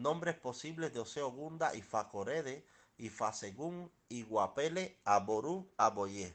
nombres posibles de Oseo Gunda y Facorede y Fasegún y Guapele Aború, Aboye.